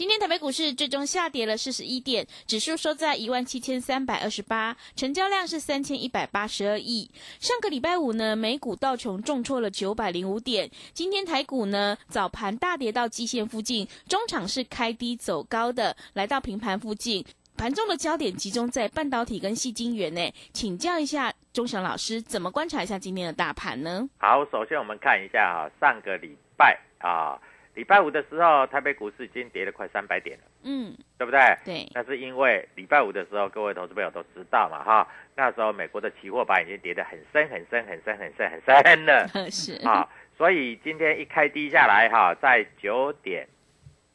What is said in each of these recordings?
今天台北股市最终下跌了四十一点，指数收在一万七千三百二十八，成交量是三千一百八十二亿。上个礼拜五呢，美股道琼重挫了九百零五点，今天台股呢早盘大跌到基线附近，中场是开低走高的，来到平盘附近。盘中的焦点集中在半导体跟细晶圆呢，请教一下钟祥老师，怎么观察一下今天的大盘呢？好，首先我们看一下啊，上个礼拜啊。礼拜五的时候，台北股市已经跌了快三百点了，嗯，对不对？对。那是因为礼拜五的时候，各位投资朋友都知道嘛，哈，那时候美国的期货板已经跌得很深、很深、很深、很深、很深了，是啊。所以今天一开低下来，哈，在九点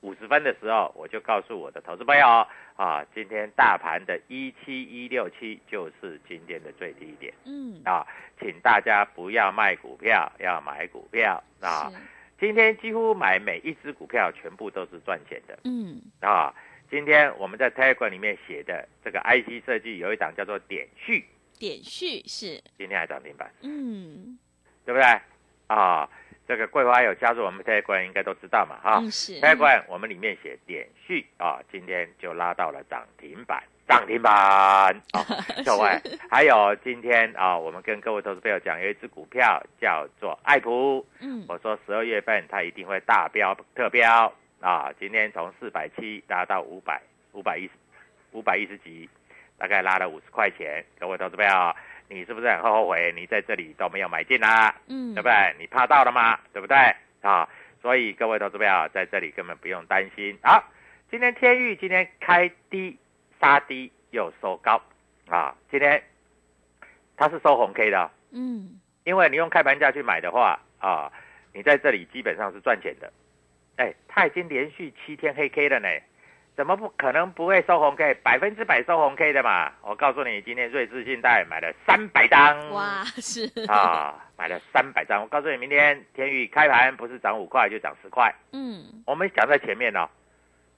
五十分的时候，我就告诉我的投资朋友啊，今天大盘的一七一六七就是今天的最低点，嗯，啊，请大家不要卖股票，要买股票啊。今天几乎买每一只股票，全部都是赚钱的。嗯，啊，今天我们在 Telegram 里面写的这个 IC 设计有一档叫做点序，点序是。今天还涨停板，嗯，对不对？啊，这个桂花有加入我们 Telegram 应该都知道嘛，哈、嗯是。Telegram 我们里面写点序啊，今天就拉到了涨停板，涨停板 啊，各位，还有今天啊，我们跟各位投资朋友讲，有一只股票叫做爱普，嗯，我说十二月份它一定会大标特标啊！今天从四百七拉到五百五百一十五百一十几，大概拉了五十块钱。各位投资朋友，你是不是很后悔你在这里都没有买进啦、嗯，对不对？你怕到了吗？对不对？啊，所以各位投资朋友在这里根本不用担心。好，今天天域今天开低杀低又收高啊，今天它是收红 K 的哦、嗯，因为你用开盘价去买的话啊，你在这里基本上是赚钱的。哎，它已经连续七天黑 K 了呢，怎么不可能不会收红 K？百分之百收红 K 的嘛！我告诉你，今天瑞士信贷买了三百张，哇，是啊，买了三百张。我告诉你，明天天宇开盘不是涨五块就涨十块。嗯，我们讲在前面哦，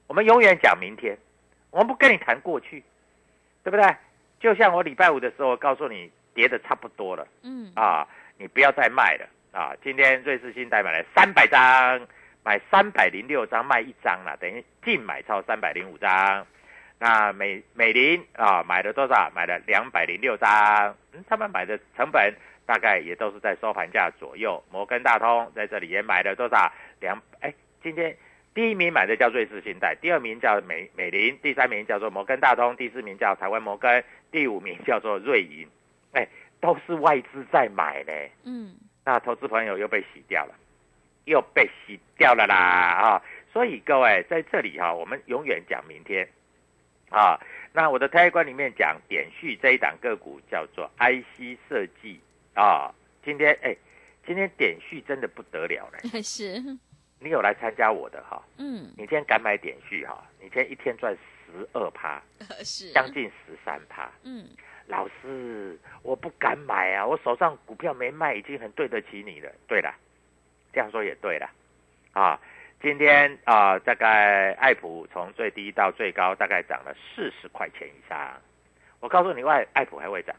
我们永远讲明天，我们不跟你谈过去，对不对？就像我礼拜五的时候告诉你跌的差不多了。嗯，啊，你不要再卖了啊！今天瑞士信贷买了三百张，买三百零六张，卖一张了，等于净买超三百零五张。那美美林啊，买了多少？买了两百零六张。嗯，他们买的成本大概也都是在收盘价左右。摩根大通在这里也买了多少？两哎，今天第一名买的叫瑞士信贷，第二名叫美美林，第三名叫做摩根大通，第四名叫台湾摩根，第五名叫做瑞银。哎，都是外资在买呢。嗯，那投资朋友又被洗掉了，又被洗掉了啦啊！所以各位在这里哈、我们永远讲明天啊。那我的台观里面讲点序这一档个股叫做 IC 设计啊。今天哎，今天点序真的不得了嘞！是，你有来参加我的哈？嗯，你今天敢买点序哈？你今天一天赚十二趴，是，将近十三趴。嗯，老师，我不敢买啊！我手上股票没卖，已经很对得起你了。对了，这样说也对了啊。今天啊，大概爱普从最低到最高，大概涨了四十块钱以上。我告诉你，外爱普还会涨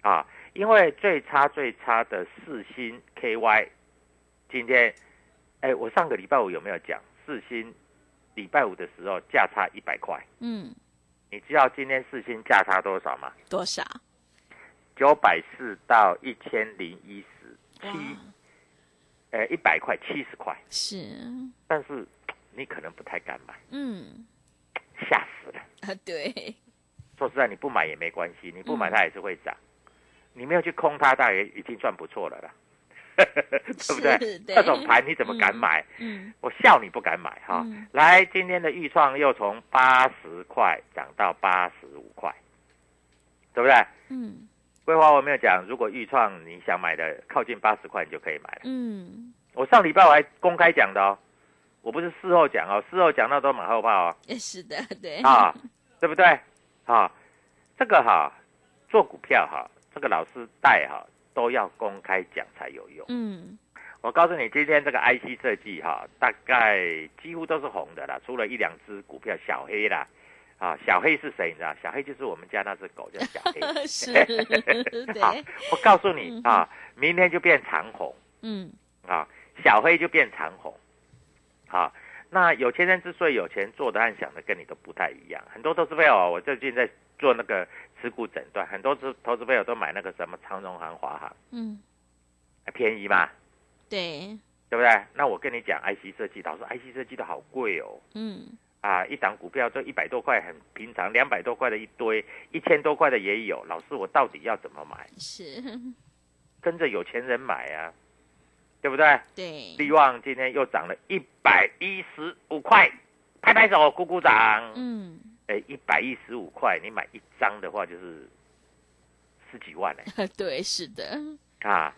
啊。因为最差最差的四星 KY，今天，哎，我上个礼拜五有没有讲四星？礼拜五的时候价差一百块。嗯，你知道今天四星价差多少吗？多少？九百四到一千零一十七，呃，一百块七十块。是，但是你可能不太敢买。嗯，吓死了。啊，对。说实在，你不买也没关系，你不买它也是会涨。你没有去空它，大概已经算不错了啦，对不对？这种盘你怎么敢买？嗯，我笑你不敢买哈。来，今天的预创又从八十块涨到八十五块，对不对？嗯。桂花我没有讲，如果预创你想买的靠近八十块，你就可以买了。嗯。我上礼拜我还公开讲的哦，我不是事后讲哦，事后讲到都马后炮哦。也是的，对。啊，对不对？啊，这个哈，做股票哈。这个老师带哈都要公开讲才有用。嗯，我告诉你，今天这个 IC 设计哈，大概几乎都是红的啦，除了一两只股票小黑啦。啊，小黑是谁？你知道？小黑就是我们家那只狗叫小黑。是。好，我告诉你啊，明天就变长红。嗯。啊，小黑就变长红。好，那有钱人之所以有钱，做的和想的跟你都不太一样。很多都是为哦，我最近在做那个。持股诊断，很多资投资朋友都买那个什么长荣航、华航，嗯，便宜嘛，对，对不对？那我跟你讲，IC 设计，老师，IC 设计的好贵哦，嗯，啊，一档股票就一百多块，很平常，两百多块的一堆，一千多块的也有。老师，我到底要怎么买？是跟着有钱人买啊，对不对？对，利旺今天又涨了一百一十五块，拍拍手，鼓鼓掌，嗯。哎，一百一十五块，你买一张的话就是十几万哎。对，是的。啊，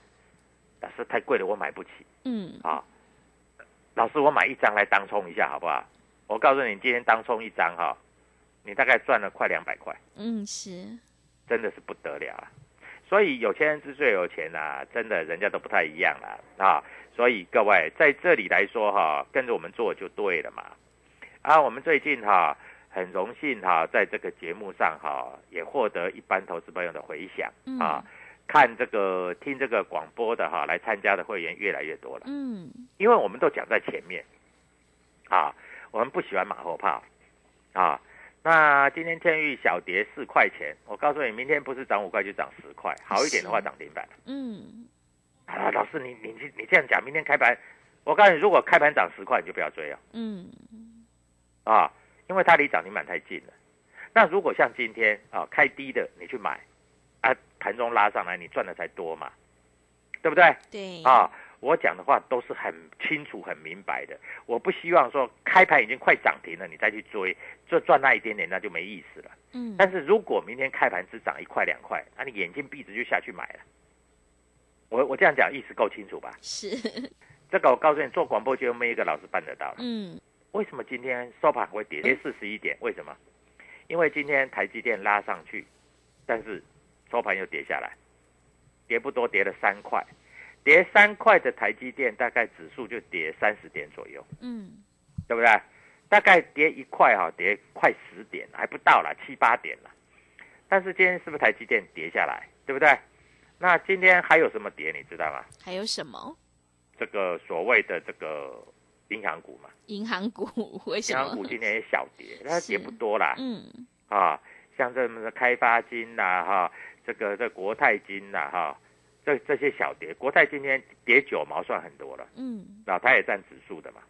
老师太贵了，我买不起。嗯。啊，老师，我买一张来当冲一下好不好？我告诉你，今天当冲一张哈，你大概赚了快两百块。嗯，是。真的是不得了啊！所以有钱人之所以有钱呐，真的人家都不太一样了啊。所以各位在这里来说哈，跟着我们做就对了嘛。啊，我们最近哈。很荣幸哈，在这个节目上哈，也获得一般投资朋友的回响啊。看这个听这个广播的哈，来参加的会员越来越多了。嗯，因为我们都讲在前面啊，我们不喜欢马后炮啊。那今天天域小跌四块钱，我告诉你，明天不是涨五块就涨十块，好一点的话涨停板。嗯，啊，老师你你你这样讲，明天开盘，我告诉你，如果开盘涨十块，你就不要追啊。嗯，啊。因为它离涨停板太近了，那如果像今天啊开低的你去买，啊盘中拉上来你赚的才多嘛，对不对？对。啊，我讲的话都是很清楚、很明白的。我不希望说开盘已经快涨停了，你再去追，就赚那一点点，那就没意思了。嗯。但是如果明天开盘只涨一块两块，啊你眼睛闭着就下去买了。我我这样讲意思够清楚吧？是。这个我告诉你，做广播节目没一个老师办得到。嗯。为什么今天收盘会跌跌四十一点？为什么？因为今天台积电拉上去，但是收盘又跌下来，跌不多，跌了三块，跌三块的台积电大概指数就跌三十点左右，嗯，对不对？大概跌一块哈，跌快十点，还不到啦，七八点了。但是今天是不是台积电跌下来，对不对？那今天还有什么跌？你知道吗？还有什么？这个所谓的这个。银行股嘛，银行股 为什么？银行股今年也小跌，它跌不多啦。嗯，啊，像这么的开发金呐，哈，这个这国泰金呐，哈，这这些小跌，国泰今天跌九毛算很多了。嗯，那它也占指数的嘛，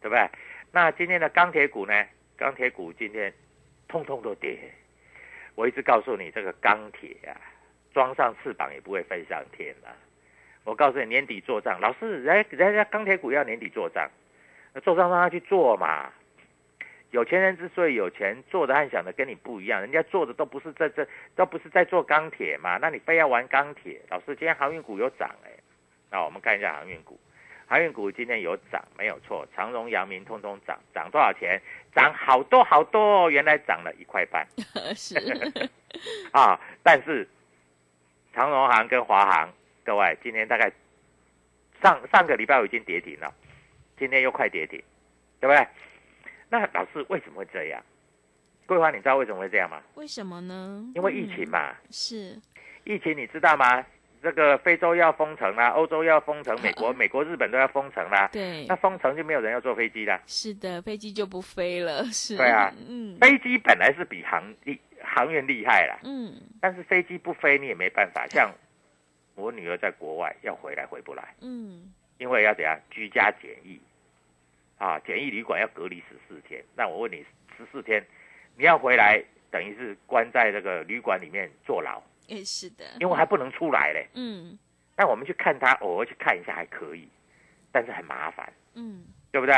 对不对？那今天的钢铁股呢？钢铁股今天通通都跌。我一直告诉你，这个钢铁啊，装上翅膀也不会飞上天啊。我告诉你，年底做账，老师，人人家钢铁股要年底做账，那做账让他去做嘛，有钱人之所以有钱，做的和想的跟你不一样，人家做的都不是在这，都不是在做钢铁嘛，那你非要玩钢铁？老师，今天航运股有涨哎，那我们看一下航运股，航运股今天有涨，没有错，长荣、阳明通通涨，涨多少钱？涨好多好多哦，原来涨了一块半。是，啊，但是长荣航跟华航，各位今天大概上上个礼拜我已经跌停了，今天又快跌停，对不对？那老师为什么会这样？桂花，你知道为什么会这样吗？为什么呢？因为疫情嗯嘛，是，疫情你知道吗？这个非洲要封城啦，欧洲要封城，美国、美国、日本都要封城啦。对那，封城就没有人要坐飞机啦。是的，飞机就不飞了，是，对啊嗯飞机本来是比航厉航运厉害啦，嗯，但是飞机不飞你也没办法。像我女儿在国外要回来回不来，嗯，因为要怎样居家检疫。啊，检疫旅馆要隔离十四天。那我问你，十四天你要回来，等于是关在这个旅馆里面坐牢，也是的，因为还不能出来嘞。嗯。那我们去看他，偶尔去看一下还可以，但是很麻烦，嗯，对不对？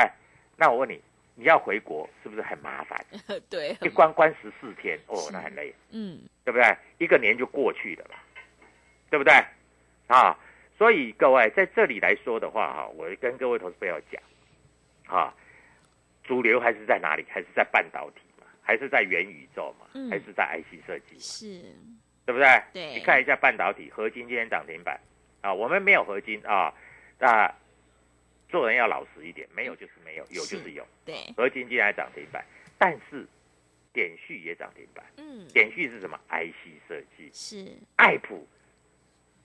那我问你，你要回国是不是很麻烦？对，一关关十四天，哦，那很累，嗯。对不对？一个年就过去了嘛，对不对？啊，所以各位在这里来说的话，哈，我跟各位投资朋友讲，啊，主流还是在哪里？还是在半导体嘛？还是在元宇宙嘛？嗯还是在 IC 设计嘛？是，对不对？对你看一下半导体，合金今天涨停板啊，我们没有合金啊，那做人要老实一点，没有就是没有，有就是有。对，合金今天还涨停板，但是点序也涨停板，嗯，点序是什么？IC 设计，是，爱普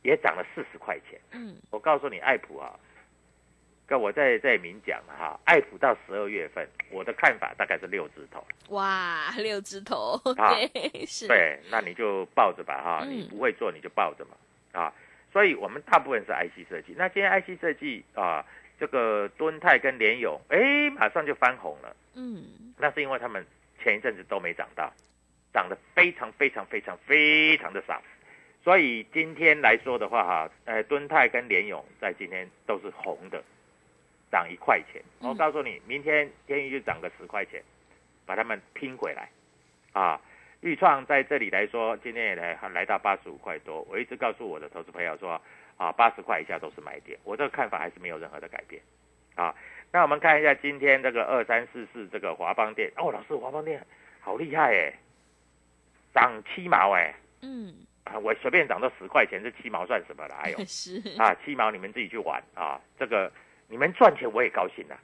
也涨了四十块钱。嗯我告诉你，爱普啊，跟我再再明讲了哈，爱普到十二月份，我的看法大概是六字头。哇，六字头，啊对，是，对，那你就抱着吧哈，嗯你不会做你就抱着嘛啊。所以我们大部分是 IC 设计。那今天 IC 设计啊，这个敦泰跟联勇，哎，马上就翻红了。嗯，那是因为他们前一阵子都没涨到，涨得非常非常非常非常的少。所以今天来说的话哈，呃，敦泰跟联勇在今天都是红的，涨一块钱。嗯我告诉你，明天天宇就涨个十块钱，把它们拼回来啊。豫创在这里来说，今天也来来到八十五块多。我一直告诉我的投资朋友说，啊，八十块以下都是买点。我这个看法还是没有任何的改变啊。那我们看一下今天这个二三四四这个华邦店哦，老师华邦店好厉害哎，涨七毛哎，嗯，啊，我随便涨到十块钱，这七毛算什么了？哎呦是，啊，七毛你们自己去玩啊，这个你们赚钱我也高兴啊，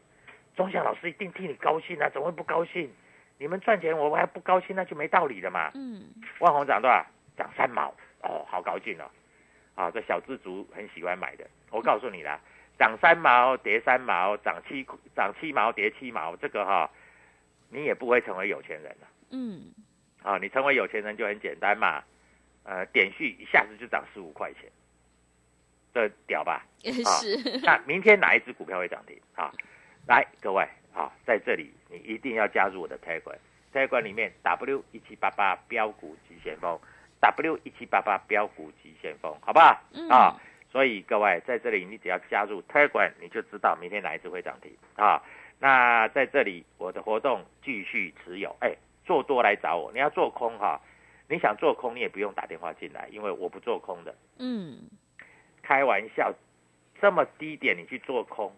钟祥老师一定替你高兴啊，怎么会不高兴？你们赚钱我还不高兴，那就没道理了嘛。嗯，万红涨多少？涨三毛，哦，好高兴哦！啊，这小资族很喜欢买的。我告诉你啦，涨三毛跌三毛，涨七涨七毛跌七毛，这个哈、你也不会成为有钱人了。嗯，啊，你成为有钱人就很简单嘛，呃，点序一下子就涨十五块钱，这屌吧？也啊是，那明天哪一只股票会涨停？啊，来各位啊，在这里你一定要加入我的 Telegram，Telegram 里面 W 一七八八标股急先锋，W 一七八八标股急先锋，好不好？嗯啊，所以各位在这里你只要加入 Telegram，你就知道明天哪一只会涨停啊。那在这里我的活动继续持有，哎，做多来找我，你要做空哈、你想做空你也不用打电话进来，因为我不做空的。嗯，开玩笑，这么低点你去做空，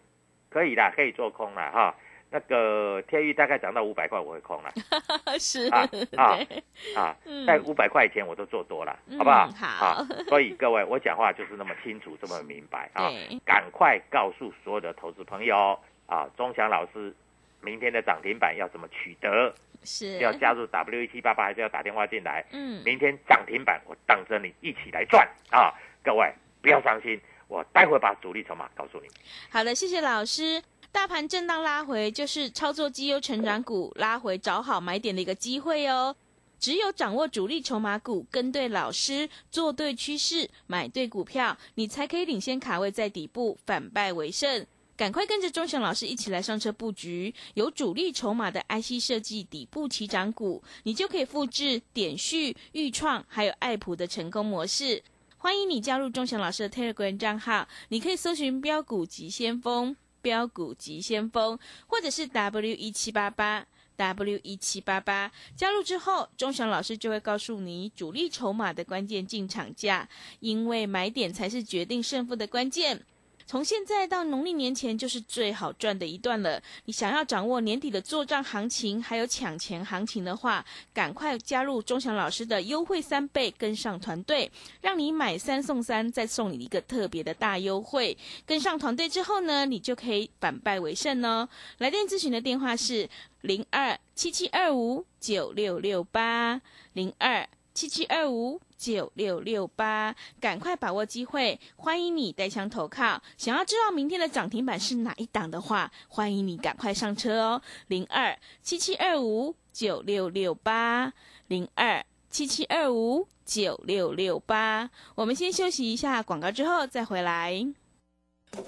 可以啦，可以做空啦哈。那个天域大概涨到五百块，我会空了 是，啊啊对，啊嗯，在五百块以前我都做多了，嗯好不好？好啊，所以各位，我讲话就是那么清楚，这么明白啊，赶快告诉所有的投资朋友啊，钟祥老师，明天的涨停板要怎么取得？是，要加入 W 一七八八，还是要打电话进来？嗯，明天涨停板，我当着你一起来赚啊！各位不要伤心，我待会把主力筹码告诉你。好的，谢谢老师。大盘震荡拉回，就是操作绩优成长股拉回找好买点的一个机会哦。只有掌握主力筹码股，跟对老师，做对趋势，买对股票，你才可以领先卡位在底部，反败为胜。赶快跟着钟祥老师一起来上车布局，有主力筹码的 IC 设计底部起涨股，你就可以复制点序、豫创还有爱普的成功模式。欢迎你加入钟祥老师的 Telegram 账号，你可以搜寻标股急先锋、标股急先锋，或者是 W 一七八八 W 一七八八。加入之后，钟祥老师就会告诉你主力筹码的关键进场价，因为买点才是决定胜负的关键。从现在到农历年前，就是最好赚的一段了。你想要掌握年底的做账行情，还有抢钱行情的话，赶快加入钟祥老师的优惠三倍，跟上团队，让你买三送三，再送你一个特别的大优惠。跟上团队之后呢，你就可以反败为胜哦。来电咨询的电话是零二七七二五九六六八零二七七二五。九六六八，赶快把握机会！欢迎你带枪投靠。想要知道明天的涨停板是哪一档的话，欢迎你赶快上车哦。零二七七二五九六六八，零二七七二五九六六八。我们先休息一下广告，之后再回来。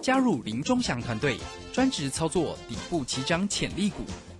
加入林中祥团队，专职操作底部起涨潜力股，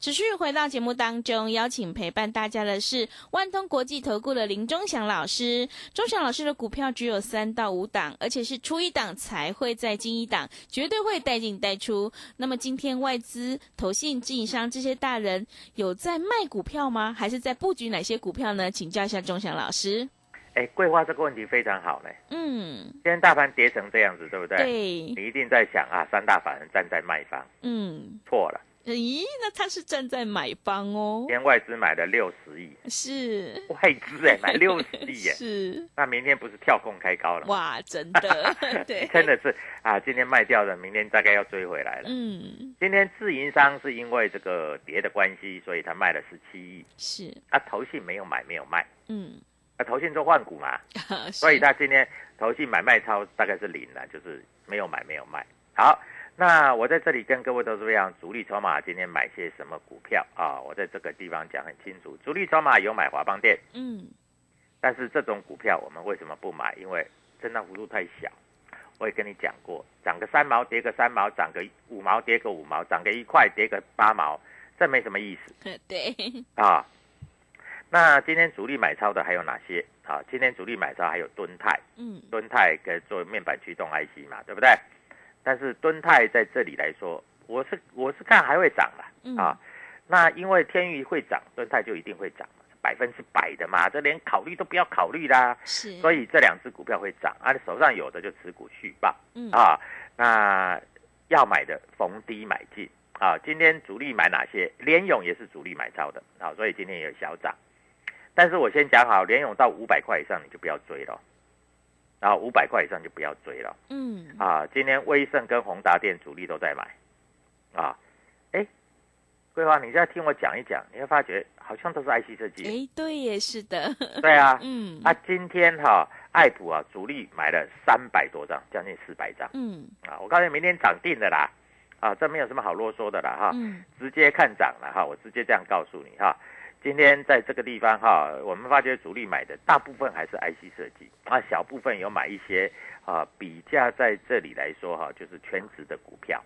持续回到节目当中，邀请陪伴大家的是万通国际投顾的林忠祥老师。忠祥老师的股票只有三到五档，而且是出一档才会再进一档，绝对会带进带出。那么今天外资、投信、自营商这些大人有在卖股票吗？还是在布局哪些股票呢？请教一下忠祥老师。哎，桂花这个问题非常好呢。嗯，今天大盘跌成这样子，对不对？对。你一定在想啊，三大法人站在卖方。嗯，错了。咦，那他是站在买方哦。今天外资买了六十亿，是外资哎，买 六十亿耶，是。那明天不是跳空开高了？哇，真的，对，真的是啊，今天卖掉的，明天大概要追回来了。嗯，今天自营商是因为这个跌的关系，所以他卖了十七亿。是。啊，投信没有买，没有卖。嗯。啊，投信做换股嘛，所以他今天投信买卖超大概是零了，就是没有买，没有卖。好。那我在这里跟各位都是这样，主力筹码今天买些什么股票啊？我在这个地方讲很清楚，主力筹码有买华邦电，嗯，但是这种股票我们为什么不买？因为震荡幅度太小。我也跟你讲过，涨个三毛跌个三毛，涨个五毛跌个五毛，涨个一块跌个八毛，这没什么意思。对，啊，那今天主力买超的还有哪些？啊，今天主力买超还有敦泰，嗯，敦泰跟做面板驱动 IC 嘛，对不对？但是敦泰在这里来说，我是我是看还会涨了啊。那因为天宇会涨，敦泰就一定会涨百分之百的嘛，这连考虑都不要考虑啦。是，所以这两只股票会涨啊。你手上有的就持股续报，嗯啊，那要买的逢低买进啊。今天主力买哪些？联勇也是主力买超的啊，所以今天也有小涨。但是我先讲好，联勇到五百块以上你就不要追了。然后五百块以上就不要追了。嗯啊，今天威盛跟宏达电主力都在买，啊，哎，桂花，你现在听我讲一讲，你会发觉好像都是 IC 设计。哎，对，耶是的。对啊，嗯，啊，今天哈，爱普啊，主力买了三百多张，将近四百张。嗯，啊，我告诉你，明天涨定的啦，啊，这没有什么好啰嗦的啦，哈，嗯，直接看涨了哈，我直接这样告诉你哈。今天在这个地方哈，我们发觉主力买的大部分还是 IC 设计啊，小部分有买一些啊，比价在这里来说哈，就是全值的股票。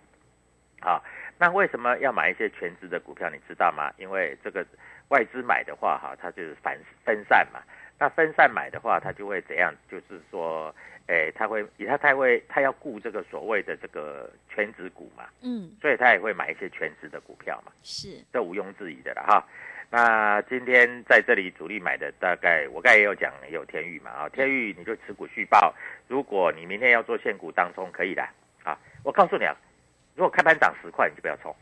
啊，那为什么要买一些全值的股票？你知道吗？因为这个外资买的话哈，它就是分分散嘛。那分散买的话，它就会怎样？就是说，诶，他会，他他会，他要顾这个所谓的这个全值股嘛。嗯，所以他也会买一些全值的股票嘛。是，这毋庸置疑的了哈。那今天在这里主力买的大概，我刚才也有讲，也有天域嘛啊，天域你就持股续报。如果你明天要做现股当中可以的啊，我告诉你啊，如果开盘涨十块，你就不要冲。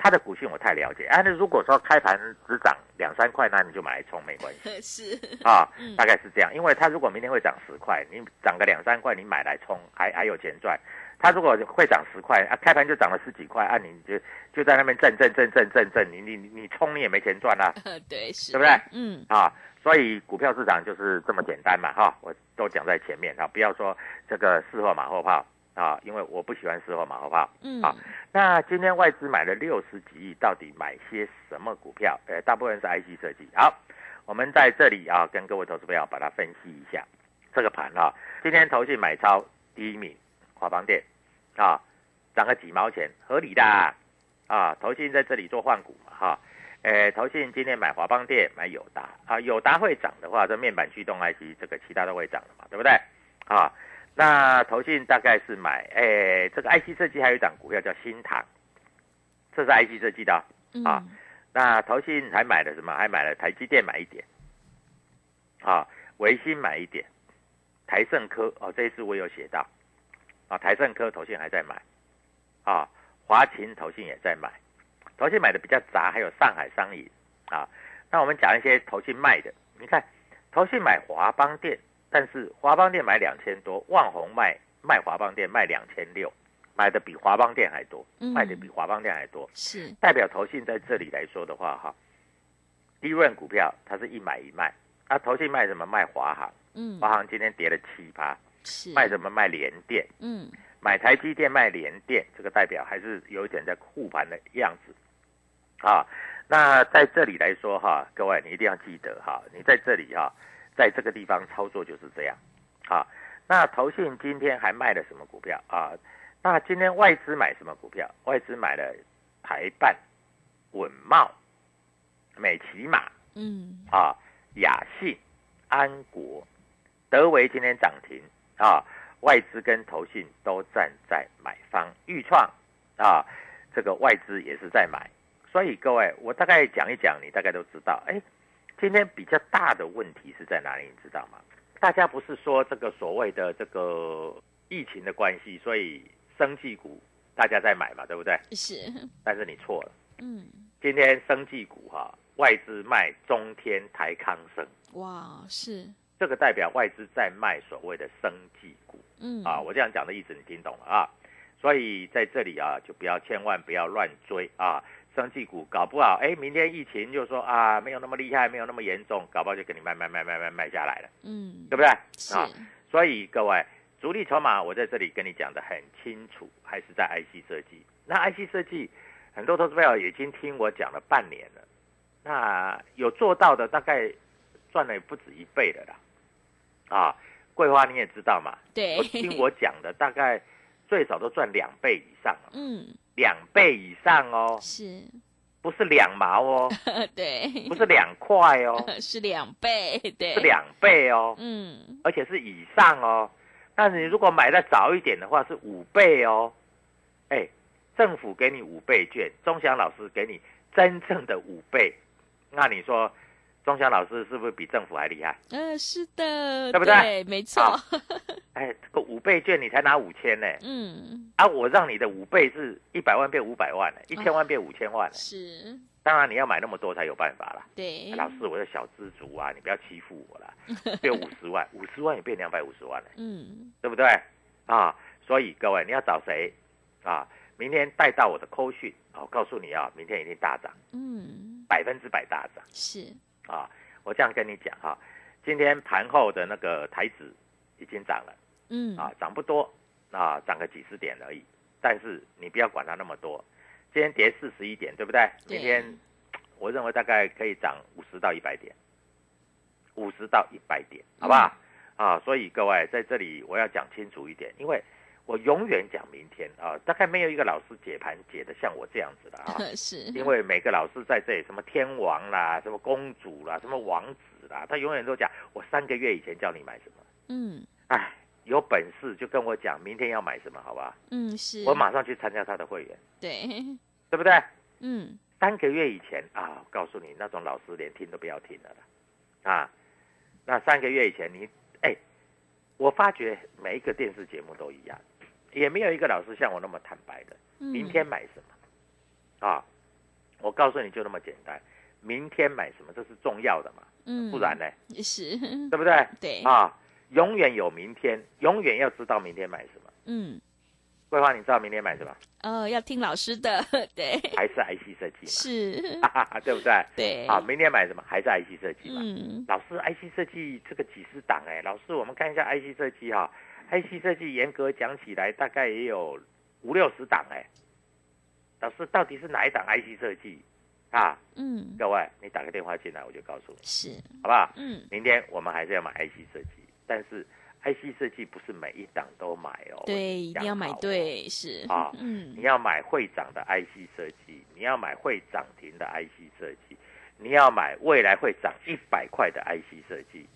它的股性我太了解啊。那如果说开盘只涨两三块，那你就买来冲没关系。是啊，大概是这样。因为它如果明天会涨十块，你涨个两三块，你买来冲还还有钱赚。它如果会涨十块啊，开盘就涨了十几块啊，你就就在那边震震震震震震，你你你冲你也没钱赚啊。对，是，对不对？嗯啊，所以股票市场就是这么简单嘛哈，我都讲在前面啊，不要说这个事后马后炮啊，因为我不喜欢事后马后炮。嗯，好，那今天外资买了六十几亿，到底买些什么股票？呃，大部分是 IC 设计。好，我们在这里啊，跟各位投资朋友把它分析一下这个盘啊。今天投信买超第一名，华邦电啊，涨个几毛钱，合理的啊。投信在这里做换股嘛哈。诶，投信今天买华邦电，买友达啊，友达会涨的话，这面板驱动 IC 这个其他都会涨的嘛，对不对？啊，那投信大概是买诶，这个 IC 设计还有一档股票叫新唐，这是 IC 设计的啊。那投信还买了什么？还买了台积电买一点，啊，维新买一点，台盛科哦，这一次我有写到，啊，台盛科投信还在买，啊，华勤投信也在买。投信买的比较杂，还有上海商银啊。那我们讲一些投信卖的，你看，投信买华邦店，但是华邦店买两千多，万宏卖卖华邦店卖两千六，买的比华邦店还多，卖的比华邦店还多，是代表投信在这里来说的话，哈，低润股票它是一买一卖，啊，投信卖什么？卖华航，嗯，华航今天跌了七八，是卖什么？卖联电，嗯，买台积电卖联电，这个代表还是有一点在护盘的样子。啊，那在这里来说哈，各位你一定要记得哈，你在这里哈，在这个地方操作就是这样。啊，那投信今天还卖了什么股票啊？那今天外资买什么股票？外资买了台办、稳茂、美骑马，嗯，啊，雅信、安国、德维今天涨停啊，外资跟投信都站在买方，预创啊，这个外资也是在买。所以各位，我大概讲一讲，你大概都知道。哎，今天比较大的问题是在哪里？你知道吗？大家不是说这个所谓的这个疫情的关系，所以生技股大家在买嘛，对不对？是。但是你错了。嗯。今天生技股哈，外资卖中天、台康生。哇，是。这个代表外资在卖所谓的生技股。嗯。啊，我这样讲的意思你听懂了啊？所以在这里啊，就不要千万不要乱追啊。生技股搞不好，哎，明天疫情就说啊，没有那么厉害，没有那么严重，搞不好就给你卖卖卖卖卖卖下来了，嗯，对不对？啊，所以各位，主力筹码我在这里跟你讲的很清楚，还是在 IC 设计。那 IC 设计，很多投资朋友已经听我讲了半年了，那有做到的大概赚了不止一倍的啦，啊，桂花你也知道嘛，对，听我讲的大概最少都赚两倍以上了，嗯。两倍以上哦，是，不是两毛哦？对，不是两块哦，是两倍，对，是两倍哦，嗯，而且是以上哦。那你如果买的早一点的话，是五倍哦。哎，政府给你五倍券，钟祥老师给你真正的五倍，那你说？钟祥老师是不是比政府还厉害？嗯，是的，对不对？没错。哎，这个五倍券你才拿五千呢。嗯。啊，我让你的五倍是一百万变五百万呢，一千万变五千万。是。当然你要买那么多才有办法啦。对。老师，我是小知足啊，你不要欺负我了。变五十万，五十万也变两百五十万了。嗯。对不对？啊，所以各位你要找谁啊？明天带到我的扣讯，我告诉你啊，明天一定大涨。嗯。百分之百大涨。是。啊，我这样跟你讲哈，今天盘后的那个台指已经涨了，嗯，啊，涨不多，啊，涨个几十点而已，但是你不要管它那么多，今天跌四十一点，对不对？明天我认为大概可以涨五十到一百点，五十到一百点，好不好？啊，所以各位在这里我要讲清楚一点，因为。我永远讲明天啊，大概没有一个老师解盘解的像我这样子的啊，是因为每个老师在这里，什么天王啦，什么公主啦，什么王子啦，他永远都讲我三个月以前叫你买什么，嗯，哎，有本事就跟我讲明天要买什么，好吧？嗯，是我马上去参加他的会员，对，对不对？嗯，三个月以前啊，告诉你，那种老师连听都不要听了啦，啊，那三个月以前你，哎，我发觉每一个电视节目都一样。也没有一个老师像我那么坦白的。明天买什么？啊，我告诉你就那么简单。明天买什么，这是重要的嘛？嗯，不然呢？是，对不对？对啊，永远有明天，永远要知道明天买什么。嗯，桂花，你知道明天买什么？呃，要听老师的，对，还是 IC 设计嘛？是，对不对？对，啊，明天买什么？还是 IC 设计嘛？嗯，老师，IC 设计这个几十档哎，老师，我们看一下 IC 设计哈。IC 设计严格讲起来，大概也有五六十档哎。老师，到底是哪一档 IC 设计啊，嗯，各位，你打个电话进来，我就告诉你，是，好不好？嗯，明天我们还是要买 IC 设计，但是 IC 设计不是每一档都买哦。对，一定要买对，是，啊嗯你，要买会涨的 IC 设计，你要买会涨停的 IC 设计，你要买未来会涨一百块的 IC 设计，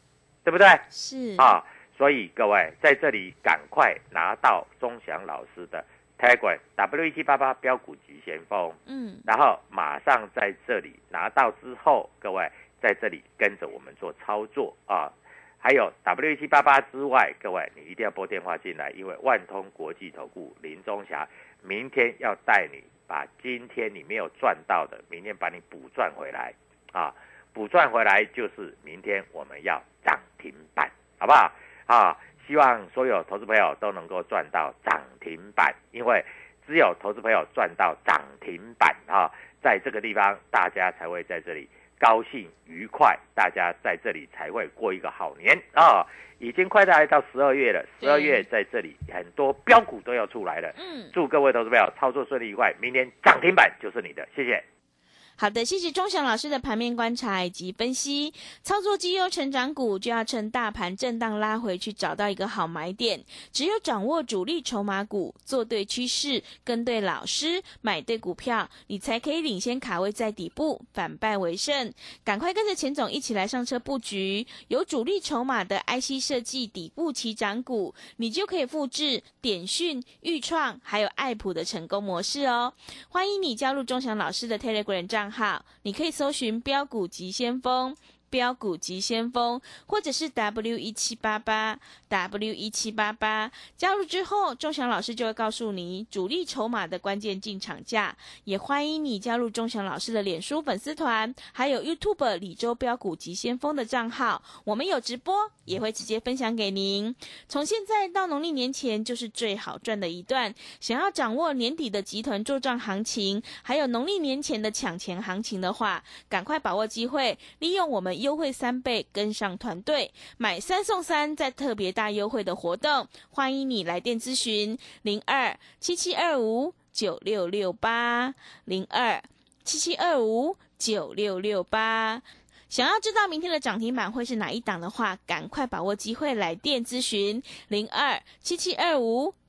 对不对？是，啊，所以各位在这里赶快拿到钟祥老师的 Telegram W 一七八八标股急先锋，嗯，然后马上在这里拿到之后，各位在这里跟着我们做操作啊。还有 W 一七八八之外，各位你一定要拨电话进来，因为万通国际投顾林中霞明天要带你把今天你没有赚到的，明天把你补赚回来啊！补赚回来就是明天我们要涨停板，好不好？啊，希望所有投资朋友都能够赚到涨停板，因为只有投资朋友赚到涨停板啊，在这个地方大家才会在这里高兴愉快，大家在这里才会过一个好年啊！已经快来到十二月了，十二月在这里很多标股都要出来了，嗯，祝各位投资朋友操作顺利愉快，明天涨停板就是你的，谢谢。好的，谢谢钟祥老师的盘面观察以及分析。操作绩优成长股，就要趁大盘震荡拉回去，找到一个好买点。只有掌握主力筹码股，做对趋势，跟对老师，买对股票，你才可以领先卡位在底部，反败为胜。赶快跟着钱总一起来上车布局，有主力筹码的 IC 设计底部起涨股，你就可以复制点讯、豫创还有爱普的成功模式哦。欢迎你加入钟祥老师的 Telegram 账号，你可以搜寻“标股急先锋”。标股及先锋，或者是 W 一七八八 W 一七八八，加入之后，钟祥老师就会告诉你主力筹码的关键进场价。也欢迎你加入钟祥老师的脸书粉丝团，还有 YouTube 李周标股及先锋的账号，我们有直播，也会直接分享给您。从现在到农历年前，就是最好赚的一段。想要掌握年底的集团做账行情，还有农历年前的抢钱行情的话，赶快把握机会，利用我们优惠三倍跟上团队，买三送三，再特别大优惠的活动，欢迎你来电咨询零二七七二五九六六八零二七七二五九六六八。想要知道明天的涨停板会是哪一档的话，赶快把握机会来电咨询零二七七二五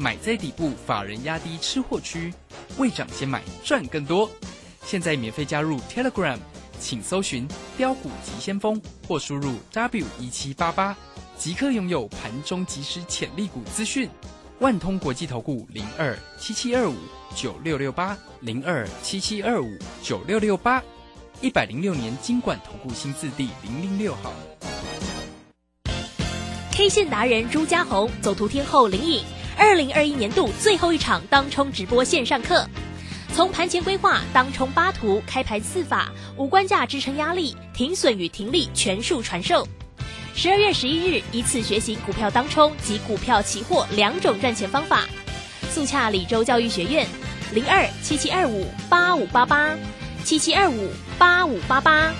买在底部，法人压低吃货区，未涨先买赚更多。现在免费加入 Telegram，请搜寻“标股急先锋”或输入 W 一七八八，即刻拥有盘中即时潜力股资讯。万通国际投顾零二七七二五九六六八零二七七二五九六六八，一百零六年经管投顾新字第零零六号。K 线达人朱家红，走图天后林颖，二零二一年度最后一场当冲直播线上课，从盘前规划、当冲八图、开盘四法、五关价支撑压力、停损与停利全数传授。十二月十一日，一次学习股票当冲及股票期货两种赚钱方法。速洽李州教育学院，零二七七二五八五八八，七七二五八五八八。